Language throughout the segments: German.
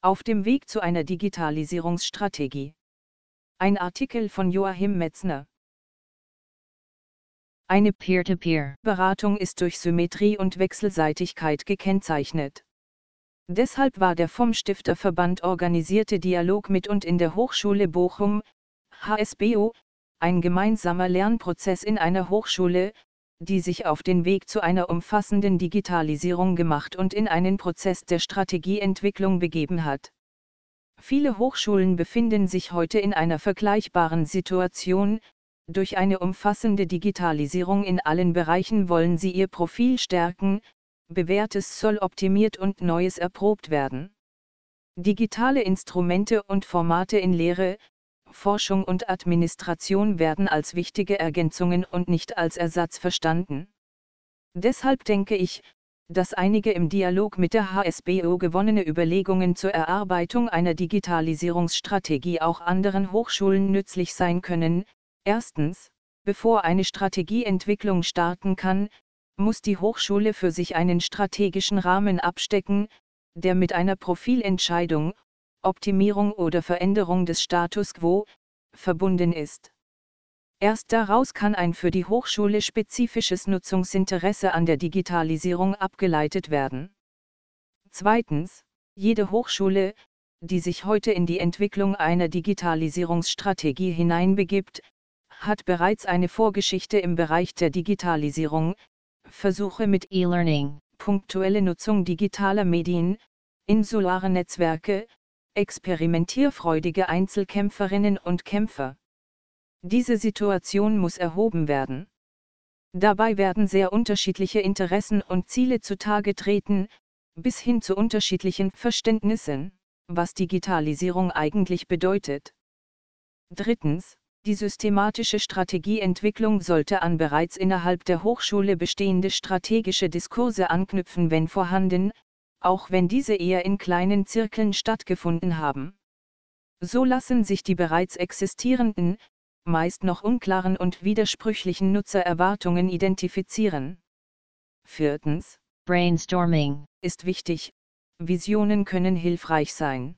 Auf dem Weg zu einer Digitalisierungsstrategie. Ein Artikel von Joachim Metzner. Eine Peer-to-Peer-Beratung ist durch Symmetrie und Wechselseitigkeit gekennzeichnet. Deshalb war der vom Stifterverband organisierte Dialog mit und in der Hochschule Bochum, HSBO, ein gemeinsamer Lernprozess in einer Hochschule, die sich auf den Weg zu einer umfassenden Digitalisierung gemacht und in einen Prozess der Strategieentwicklung begeben hat. Viele Hochschulen befinden sich heute in einer vergleichbaren Situation, durch eine umfassende Digitalisierung in allen Bereichen wollen sie ihr Profil stärken, bewährtes soll optimiert und Neues erprobt werden. Digitale Instrumente und Formate in Lehre, Forschung und Administration werden als wichtige Ergänzungen und nicht als Ersatz verstanden. Deshalb denke ich, dass einige im Dialog mit der HSBO gewonnene Überlegungen zur Erarbeitung einer Digitalisierungsstrategie auch anderen Hochschulen nützlich sein können. Erstens, bevor eine Strategieentwicklung starten kann, muss die Hochschule für sich einen strategischen Rahmen abstecken, der mit einer Profilentscheidung, Optimierung oder Veränderung des Status quo, verbunden ist. Erst daraus kann ein für die Hochschule spezifisches Nutzungsinteresse an der Digitalisierung abgeleitet werden. Zweitens, jede Hochschule, die sich heute in die Entwicklung einer Digitalisierungsstrategie hineinbegibt, hat bereits eine Vorgeschichte im Bereich der Digitalisierung, Versuche mit E-Learning, punktuelle Nutzung digitaler Medien, insulare Netzwerke, experimentierfreudige Einzelkämpferinnen und Kämpfer. Diese Situation muss erhoben werden. Dabei werden sehr unterschiedliche Interessen und Ziele zutage treten, bis hin zu unterschiedlichen Verständnissen, was Digitalisierung eigentlich bedeutet. Drittens, die systematische Strategieentwicklung sollte an bereits innerhalb der Hochschule bestehende strategische Diskurse anknüpfen, wenn vorhanden, auch wenn diese eher in kleinen Zirkeln stattgefunden haben. So lassen sich die bereits existierenden, meist noch unklaren und widersprüchlichen Nutzererwartungen identifizieren. Viertens, Brainstorming ist wichtig, Visionen können hilfreich sein.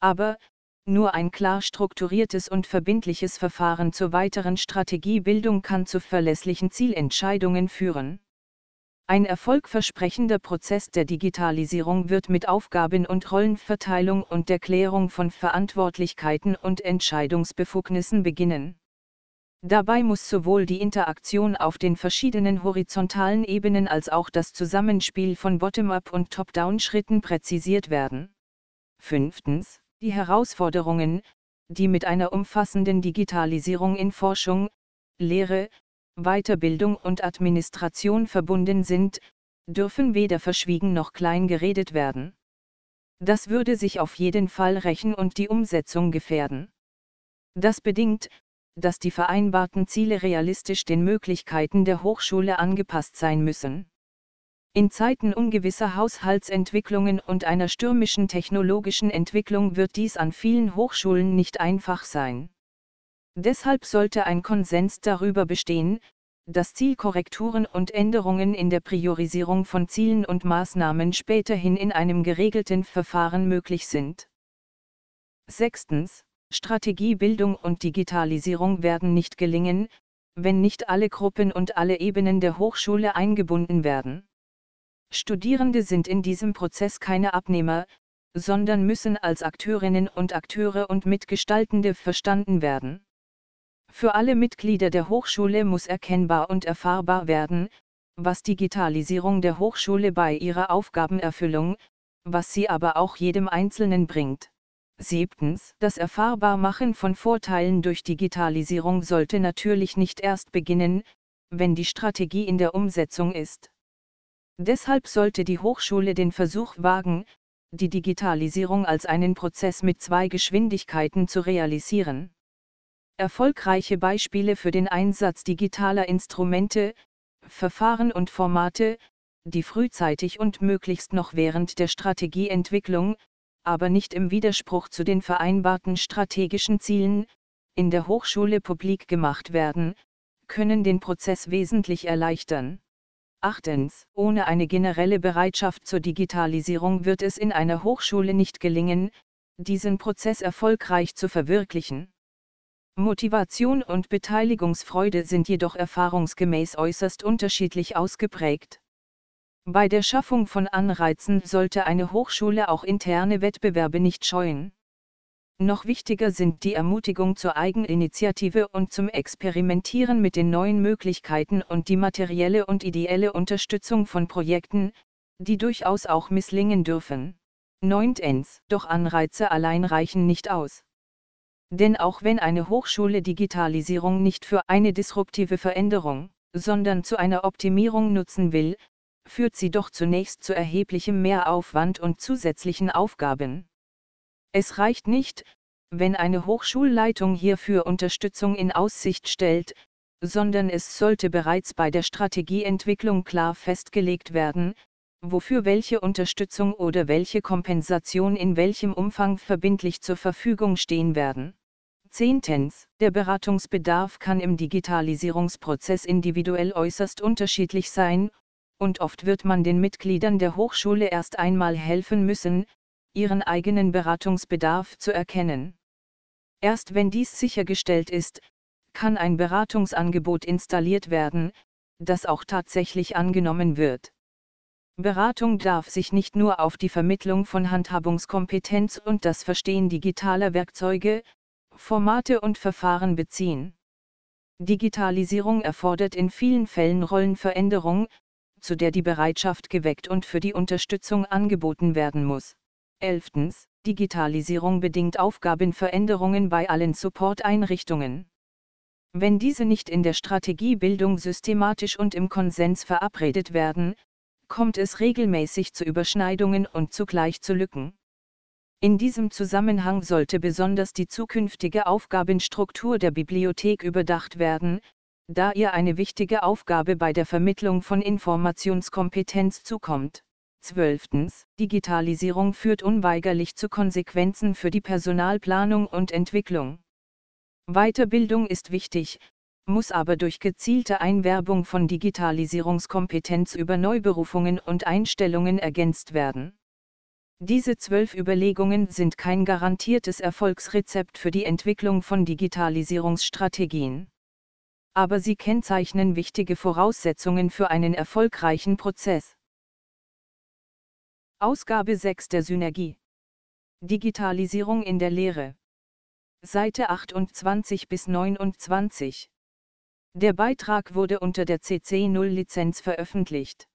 Aber, nur ein klar strukturiertes und verbindliches Verfahren zur weiteren Strategiebildung kann zu verlässlichen Zielentscheidungen führen. Ein erfolgversprechender Prozess der Digitalisierung wird mit Aufgaben- und Rollenverteilung und der Klärung von Verantwortlichkeiten und Entscheidungsbefugnissen beginnen. Dabei muss sowohl die Interaktion auf den verschiedenen horizontalen Ebenen als auch das Zusammenspiel von Bottom-up und Top-down-Schritten präzisiert werden. Fünftens, die Herausforderungen, die mit einer umfassenden Digitalisierung in Forschung, Lehre, Weiterbildung und Administration verbunden sind, dürfen weder verschwiegen noch klein geredet werden. Das würde sich auf jeden Fall rächen und die Umsetzung gefährden. Das bedingt, dass die vereinbarten Ziele realistisch den Möglichkeiten der Hochschule angepasst sein müssen. In Zeiten ungewisser Haushaltsentwicklungen und einer stürmischen technologischen Entwicklung wird dies an vielen Hochschulen nicht einfach sein. Deshalb sollte ein Konsens darüber bestehen, dass Zielkorrekturen und Änderungen in der Priorisierung von Zielen und Maßnahmen späterhin in einem geregelten Verfahren möglich sind. Sechstens, Strategiebildung und Digitalisierung werden nicht gelingen, wenn nicht alle Gruppen und alle Ebenen der Hochschule eingebunden werden. Studierende sind in diesem Prozess keine Abnehmer, sondern müssen als Akteurinnen und Akteure und Mitgestaltende verstanden werden. Für alle Mitglieder der Hochschule muss erkennbar und erfahrbar werden, was Digitalisierung der Hochschule bei ihrer Aufgabenerfüllung, was sie aber auch jedem Einzelnen bringt. Siebtens, das Erfahrbarmachen von Vorteilen durch Digitalisierung sollte natürlich nicht erst beginnen, wenn die Strategie in der Umsetzung ist. Deshalb sollte die Hochschule den Versuch wagen, die Digitalisierung als einen Prozess mit zwei Geschwindigkeiten zu realisieren. Erfolgreiche Beispiele für den Einsatz digitaler Instrumente, Verfahren und Formate, die frühzeitig und möglichst noch während der Strategieentwicklung, aber nicht im Widerspruch zu den vereinbarten strategischen Zielen, in der Hochschule publik gemacht werden, können den Prozess wesentlich erleichtern. Achtens, ohne eine generelle Bereitschaft zur Digitalisierung wird es in einer Hochschule nicht gelingen, diesen Prozess erfolgreich zu verwirklichen. Motivation und Beteiligungsfreude sind jedoch erfahrungsgemäß äußerst unterschiedlich ausgeprägt. Bei der Schaffung von Anreizen sollte eine Hochschule auch interne Wettbewerbe nicht scheuen. Noch wichtiger sind die Ermutigung zur Eigeninitiative und zum Experimentieren mit den neuen Möglichkeiten und die materielle und ideelle Unterstützung von Projekten, die durchaus auch misslingen dürfen. 9. Doch Anreize allein reichen nicht aus. Denn auch wenn eine Hochschule Digitalisierung nicht für eine disruptive Veränderung, sondern zu einer Optimierung nutzen will, führt sie doch zunächst zu erheblichem Mehraufwand und zusätzlichen Aufgaben. Es reicht nicht, wenn eine Hochschulleitung hierfür Unterstützung in Aussicht stellt, sondern es sollte bereits bei der Strategieentwicklung klar festgelegt werden, wofür welche Unterstützung oder welche Kompensation in welchem Umfang verbindlich zur Verfügung stehen werden. Zehntens, der Beratungsbedarf kann im Digitalisierungsprozess individuell äußerst unterschiedlich sein, und oft wird man den Mitgliedern der Hochschule erst einmal helfen müssen, ihren eigenen Beratungsbedarf zu erkennen. Erst wenn dies sichergestellt ist, kann ein Beratungsangebot installiert werden, das auch tatsächlich angenommen wird. Beratung darf sich nicht nur auf die Vermittlung von Handhabungskompetenz und das Verstehen digitaler Werkzeuge, Formate und Verfahren beziehen. Digitalisierung erfordert in vielen Fällen Rollenveränderung, zu der die Bereitschaft geweckt und für die Unterstützung angeboten werden muss. 11. Digitalisierung bedingt Aufgabenveränderungen bei allen Support-Einrichtungen. Wenn diese nicht in der Strategiebildung systematisch und im Konsens verabredet werden, kommt es regelmäßig zu Überschneidungen und zugleich zu Lücken. In diesem Zusammenhang sollte besonders die zukünftige Aufgabenstruktur der Bibliothek überdacht werden, da ihr eine wichtige Aufgabe bei der Vermittlung von Informationskompetenz zukommt. 12. Digitalisierung führt unweigerlich zu Konsequenzen für die Personalplanung und Entwicklung. Weiterbildung ist wichtig, muss aber durch gezielte Einwerbung von Digitalisierungskompetenz über Neuberufungen und Einstellungen ergänzt werden. Diese zwölf Überlegungen sind kein garantiertes Erfolgsrezept für die Entwicklung von Digitalisierungsstrategien. Aber sie kennzeichnen wichtige Voraussetzungen für einen erfolgreichen Prozess. Ausgabe 6 der Synergie. Digitalisierung in der Lehre. Seite 28 bis 29. Der Beitrag wurde unter der CC0 Lizenz veröffentlicht.